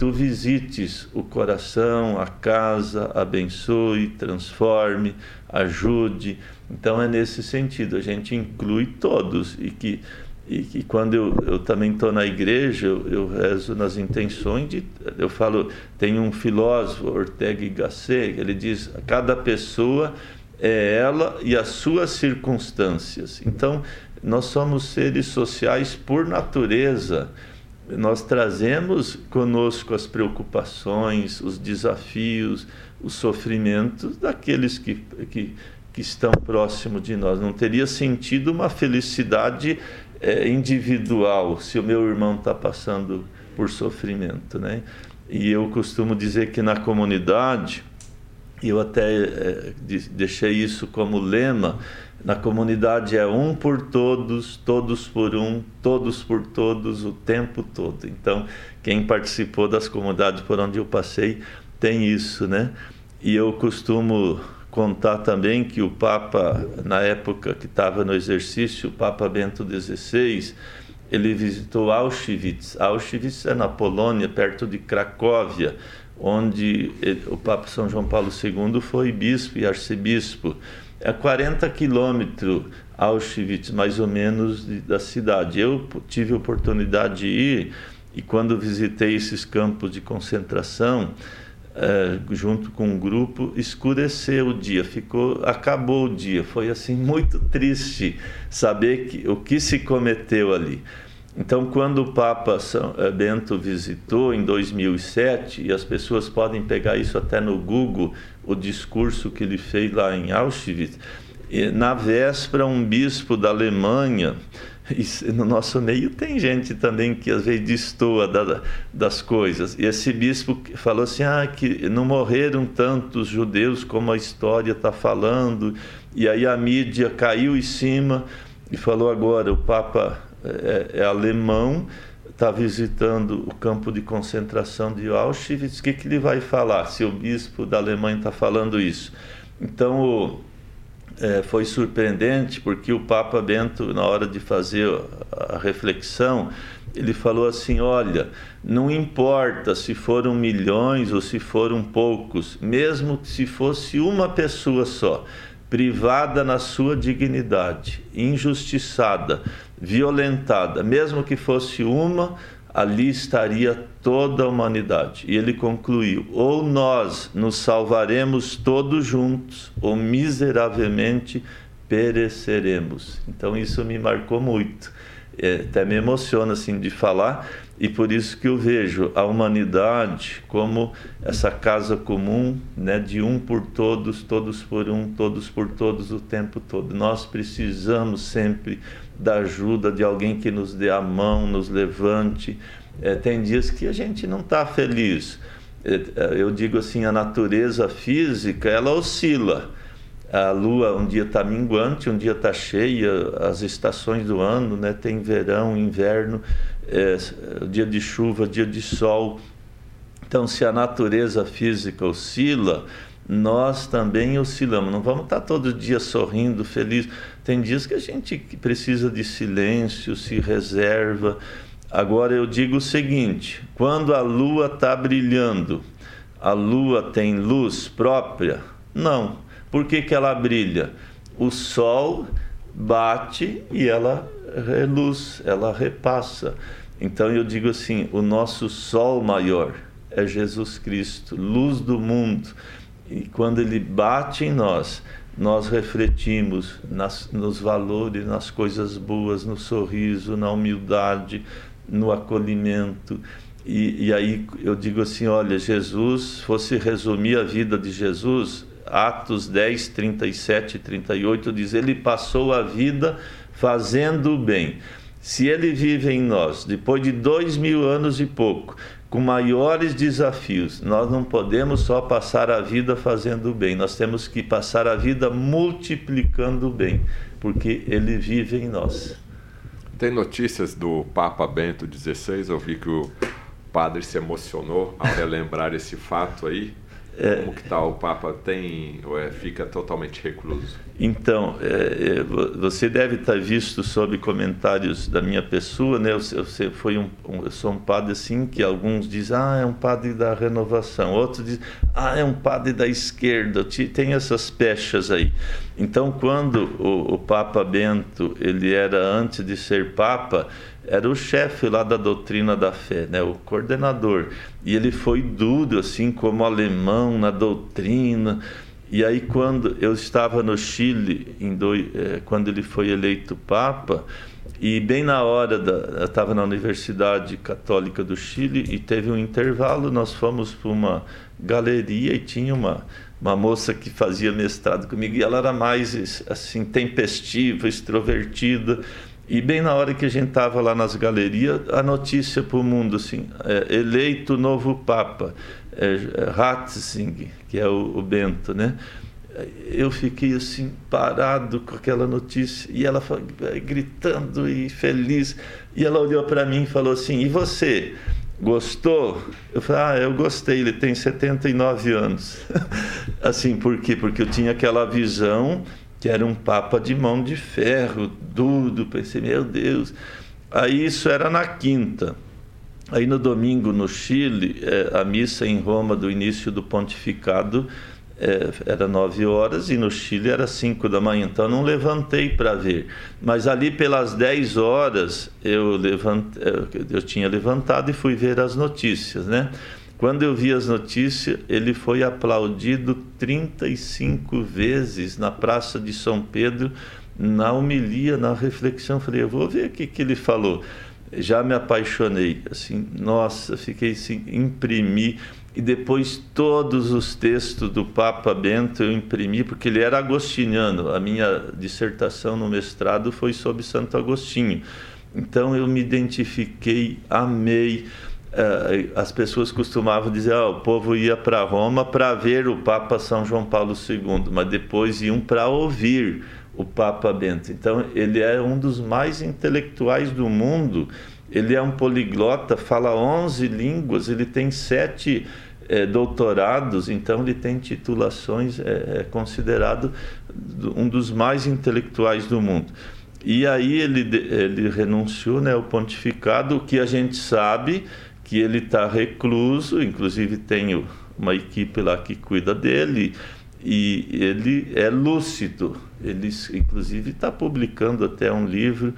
tu visites o coração, a casa, abençoe, transforme, ajude. Então é nesse sentido, a gente inclui todos e que e que quando eu, eu também estou na igreja, eu, eu, rezo nas intenções de. Eu falo, tem um filósofo, Ortega y Gasset, ele diz: cada pessoa é ela e as suas circunstâncias. Então, nós somos seres sociais por natureza nós trazemos conosco as preocupações, os desafios, os sofrimentos daqueles que, que, que estão próximo de nós. Não teria sentido uma felicidade é, individual se o meu irmão está passando por sofrimento, né? E eu costumo dizer que na comunidade, e eu até é, deixei isso como lema, na comunidade é um por todos, todos por um, todos por todos, o tempo todo. Então, quem participou das comunidades por onde eu passei tem isso, né? E eu costumo contar também que o Papa, na época que estava no exercício, o Papa Bento XVI, ele visitou Auschwitz. Auschwitz é na Polônia, perto de Cracóvia, onde ele, o Papa São João Paulo II foi bispo e arcebispo a 40 quilômetros Auschwitz, mais ou menos, da cidade. Eu tive a oportunidade de ir e quando visitei esses campos de concentração, é, junto com um grupo, escureceu o dia, ficou, acabou o dia. Foi assim muito triste saber que, o que se cometeu ali. Então, quando o Papa São eh, Bento visitou em 2007, e as pessoas podem pegar isso até no Google, o discurso que ele fez lá em Auschwitz, na véspera, um bispo da Alemanha, no nosso meio tem gente também que às vezes destoa da, das coisas. E esse bispo falou assim: ah, que não morreram tantos judeus como a história está falando. E aí a mídia caiu em cima e falou: agora o Papa é, é alemão, está visitando o campo de concentração de Auschwitz, o que, que ele vai falar se o bispo da Alemanha está falando isso? Então, o, é, foi surpreendente porque o Papa Bento, na hora de fazer a reflexão, ele falou assim: olha, não importa se foram milhões ou se foram poucos, mesmo se fosse uma pessoa só, privada na sua dignidade, injustiçada, violentada, mesmo que fosse uma, ali estaria toda a humanidade. E ele concluiu: ou nós nos salvaremos todos juntos, ou miseravelmente pereceremos. Então isso me marcou muito. É, até me emociona assim de falar e por isso que eu vejo a humanidade como essa casa comum, né, de um por todos, todos por um, todos por todos o tempo todo. Nós precisamos sempre da ajuda de alguém que nos dê a mão, nos levante. É, tem dias que a gente não está feliz. É, é, eu digo assim, a natureza física ela oscila a lua um dia está minguante, um dia está cheia, as estações do ano, né? tem verão, inverno, é, dia de chuva, dia de sol. Então, se a natureza física oscila, nós também oscilamos. Não vamos estar todo dia sorrindo, feliz. Tem dias que a gente precisa de silêncio, se reserva. Agora eu digo o seguinte: quando a lua está brilhando, a lua tem luz própria? Não por que, que ela brilha? O sol bate e ela reluz, ela repassa. Então eu digo assim: o nosso sol maior é Jesus Cristo, luz do mundo. E quando ele bate em nós, nós refletimos nas, nos valores, nas coisas boas, no sorriso, na humildade, no acolhimento. E, e aí eu digo assim: olha, Jesus, fosse resumir a vida de Jesus, Atos 10, 37 e 38 diz: Ele passou a vida fazendo o bem. Se ele vive em nós, depois de dois mil anos e pouco, com maiores desafios, nós não podemos só passar a vida fazendo o bem, nós temos que passar a vida multiplicando o bem, porque ele vive em nós. Tem notícias do Papa Bento XVI, eu vi que o padre se emocionou ao relembrar esse fato aí. É, Como que tá? O Papa tem ou é, fica totalmente recluso? Então, é, é você deve estar visto sobre comentários da minha pessoa, né? Eu, eu, foi um, um, eu sou um padre assim que alguns dizem, ah, é um padre da renovação, outros dizem, ah, é um padre da esquerda. Tem essas pechas aí. Então, quando o, o Papa Bento ele era antes de ser Papa era o chefe lá da doutrina da fé, né, o coordenador. E ele foi duro, assim como alemão na doutrina. E aí, quando eu estava no Chile, dois, é, quando ele foi eleito Papa, e bem na hora da. Eu estava na Universidade Católica do Chile e teve um intervalo, nós fomos para uma galeria e tinha uma, uma moça que fazia mestrado comigo e ela era mais assim tempestiva, extrovertida. E bem na hora que a gente estava lá nas galerias, a notícia para o mundo assim, é, eleito novo Papa, é, é, Ratzinger, que é o, o, Bento, né? Eu fiquei assim parado com aquela notícia e ela gritando e feliz. E ela olhou para mim e falou assim: "E você?" Gostou? Eu falei, ah, eu gostei, ele tem 79 anos. assim, por quê? Porque eu tinha aquela visão que era um papa de mão de ferro, duro. Pensei, meu Deus. Aí isso era na quinta. Aí no domingo, no Chile, é, a missa em Roma do início do pontificado é, era nove horas e no Chile era cinco da manhã. Então não levantei para ver. Mas ali pelas dez horas eu, levant, eu tinha levantado e fui ver as notícias, né? Quando eu vi as notícias, ele foi aplaudido 35 vezes na Praça de São Pedro, na homilia, na reflexão. Falei, eu vou ver o que, que ele falou. Já me apaixonei, assim, nossa, fiquei assim, imprimi e depois todos os textos do Papa Bento eu imprimi, porque ele era agostiniano. A minha dissertação no mestrado foi sobre Santo Agostinho. Então eu me identifiquei, amei. É, as pessoas costumavam dizer oh, o povo ia para Roma para ver o Papa São João Paulo II, mas depois iam para ouvir o Papa Bento. Então, ele é um dos mais intelectuais do mundo, ele é um poliglota, fala 11 línguas, ele tem sete é, doutorados, então ele tem titulações, é, é considerado um dos mais intelectuais do mundo. E aí ele, ele renunciou né, ao pontificado, o que a gente sabe que ele está recluso, inclusive tenho uma equipe lá que cuida dele e ele é lúcido. Ele, inclusive, está publicando até um livro,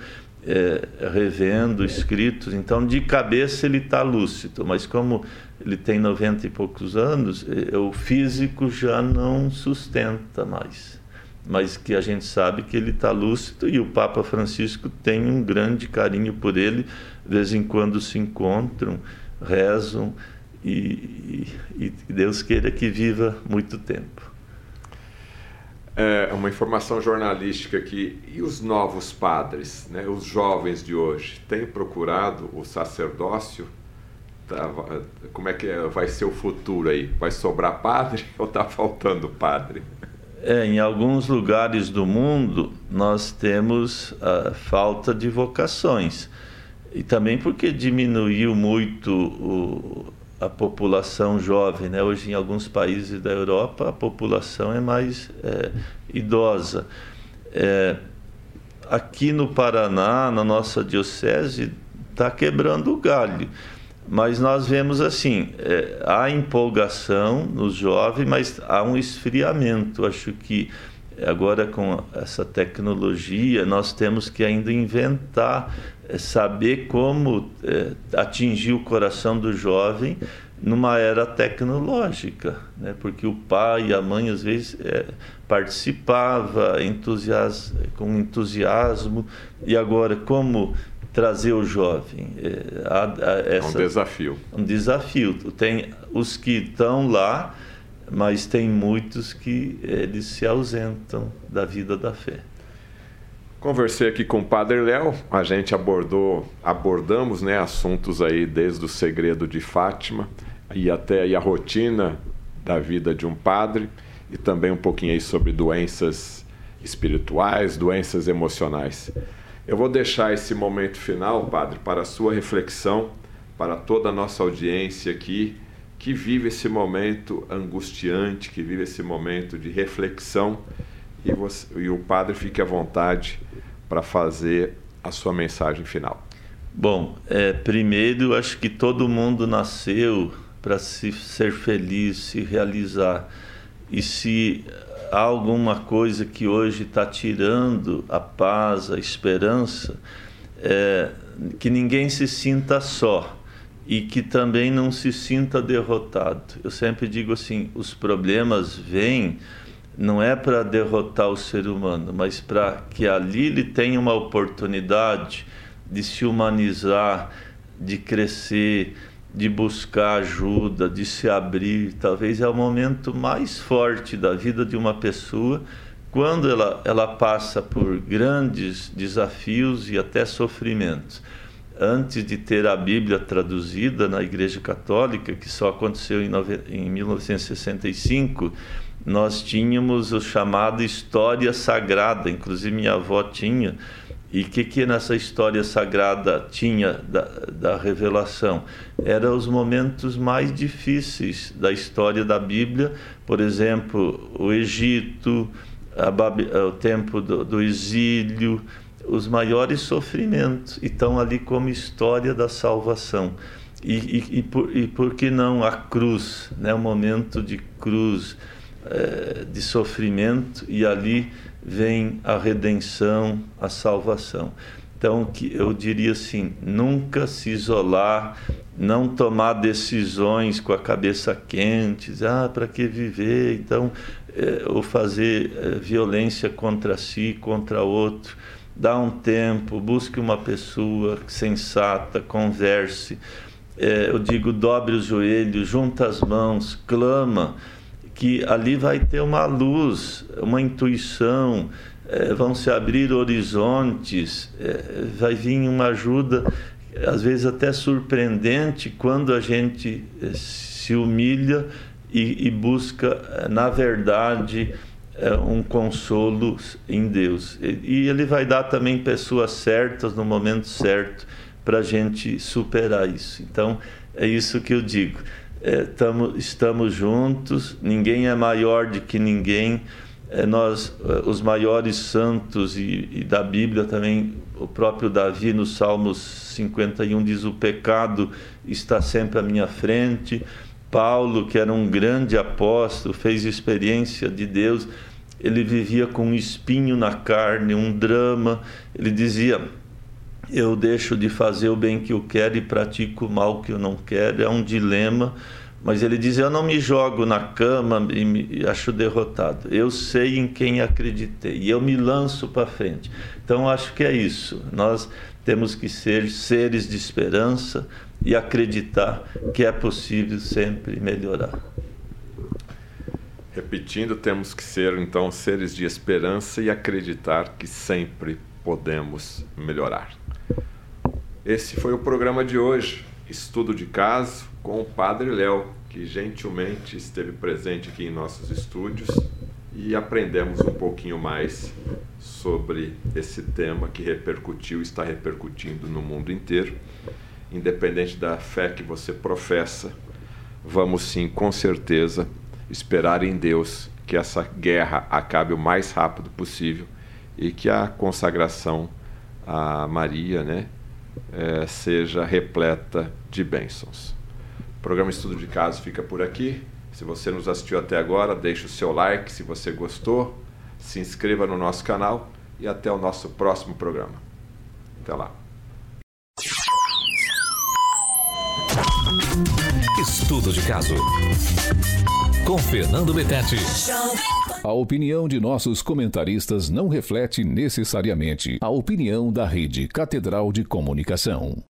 é, revendo escritos. Então, de cabeça, ele está lúcido, mas como ele tem 90 e poucos anos, é, o físico já não sustenta mais. Mas que a gente sabe que ele está lúcido e o Papa Francisco tem um grande carinho por ele, de vez em quando se encontram rezam e, e, e Deus queira que viva muito tempo. É uma informação jornalística aqui. E os novos padres, né, os jovens de hoje, têm procurado o sacerdócio? Tá, como é que é, vai ser o futuro aí? Vai sobrar padre ou está faltando padre? É, em alguns lugares do mundo nós temos a falta de vocações e também porque diminuiu muito o, a população jovem, né? Hoje em alguns países da Europa a população é mais é, idosa. É, aqui no Paraná, na nossa diocese, está quebrando o galho. Mas nós vemos assim, é, há empolgação nos jovens, mas há um esfriamento. Acho que agora com essa tecnologia nós temos que ainda inventar, é, saber como é, atingir o coração do jovem numa era tecnológica, né? porque o pai e a mãe às vezes é, participava entusias, com entusiasmo e agora como trazer o jovem. É, a, a, essa, é um desafio. Um desafio. Tem os que estão lá, mas tem muitos que eles se ausentam da vida da fé. Conversei aqui com o Padre Léo, a gente abordou, abordamos né, assuntos aí desde o segredo de Fátima e até a rotina da vida de um padre e também um pouquinho aí sobre doenças espirituais, doenças emocionais. Eu vou deixar esse momento final, Padre, para a sua reflexão, para toda a nossa audiência aqui, que vive esse momento angustiante, que vive esse momento de reflexão, e, você, e o Padre fique à vontade para fazer a sua mensagem final. Bom, é, primeiro, acho que todo mundo nasceu para se ser feliz, se realizar. E se há alguma coisa que hoje está tirando a paz, a esperança, é, que ninguém se sinta só e que também não se sinta derrotado. Eu sempre digo assim: os problemas vêm não é para derrotar o ser humano, mas para que ali ele tenha uma oportunidade de se humanizar, de crescer, de buscar ajuda, de se abrir. Talvez é o momento mais forte da vida de uma pessoa quando ela, ela passa por grandes desafios e até sofrimentos. Antes de ter a Bíblia traduzida na Igreja Católica, que só aconteceu em, nove, em 1965, nós tínhamos o chamado História Sagrada, inclusive minha avó tinha. E o que, que nessa história sagrada tinha da, da revelação? Eram os momentos mais difíceis da história da Bíblia, por exemplo, o Egito, o tempo do, do exílio, os maiores sofrimentos, e estão ali como história da salvação. E, e, e, por, e por que não a cruz, né? o momento de cruz, é, de sofrimento, e ali vem a redenção, a salvação. Então, que eu diria assim, nunca se isolar, não tomar decisões com a cabeça quente, ah, para que viver? Então, é, ou fazer é, violência contra si, contra outro. Dá um tempo, busque uma pessoa sensata, converse. É, eu digo, dobre os joelhos, junta as mãos, clama que ali vai ter uma luz, uma intuição, é, vão se abrir horizontes, é, vai vir uma ajuda, às vezes até surpreendente, quando a gente é, se humilha e, e busca, na verdade, um consolo em Deus. E ele vai dar também pessoas certas no momento certo para a gente superar isso. Então, é isso que eu digo é, tamo, estamos juntos, ninguém é maior do que ninguém. É, nós, é, os maiores santos e, e, da Bíblia também, o próprio Davi no Salmos 51 diz: O pecado está sempre à minha frente. Paulo, que era um grande apóstolo, fez experiência de Deus, ele vivia com um espinho na carne, um drama. Ele dizia: eu deixo de fazer o bem que eu quero e pratico o mal que eu não quero. É um dilema, mas ele diz: Eu não me jogo na cama e me acho derrotado. Eu sei em quem acreditei e eu me lanço para frente. Então acho que é isso. Nós temos que ser seres de esperança e acreditar que é possível sempre melhorar. Repetindo, temos que ser então seres de esperança e acreditar que sempre podemos melhorar. Esse foi o programa de hoje, Estudo de Caso, com o Padre Léo, que gentilmente esteve presente aqui em nossos estúdios. e aprendemos um pouquinho mais sobre esse tema que repercutiu está repercutindo no mundo inteiro. Independente da fé que você professa, vamos sim, com certeza, esperar em Deus que essa guerra acabe o mais rápido possível e que a consagração a Maria né, é, seja repleta de bênçãos. O programa Estudo de Caso fica por aqui. Se você nos assistiu até agora, deixe o seu like se você gostou, se inscreva no nosso canal e até o nosso próximo programa. Até lá. Estudo de caso com Fernando Betete. A opinião de nossos comentaristas não reflete necessariamente a opinião da Rede Catedral de Comunicação.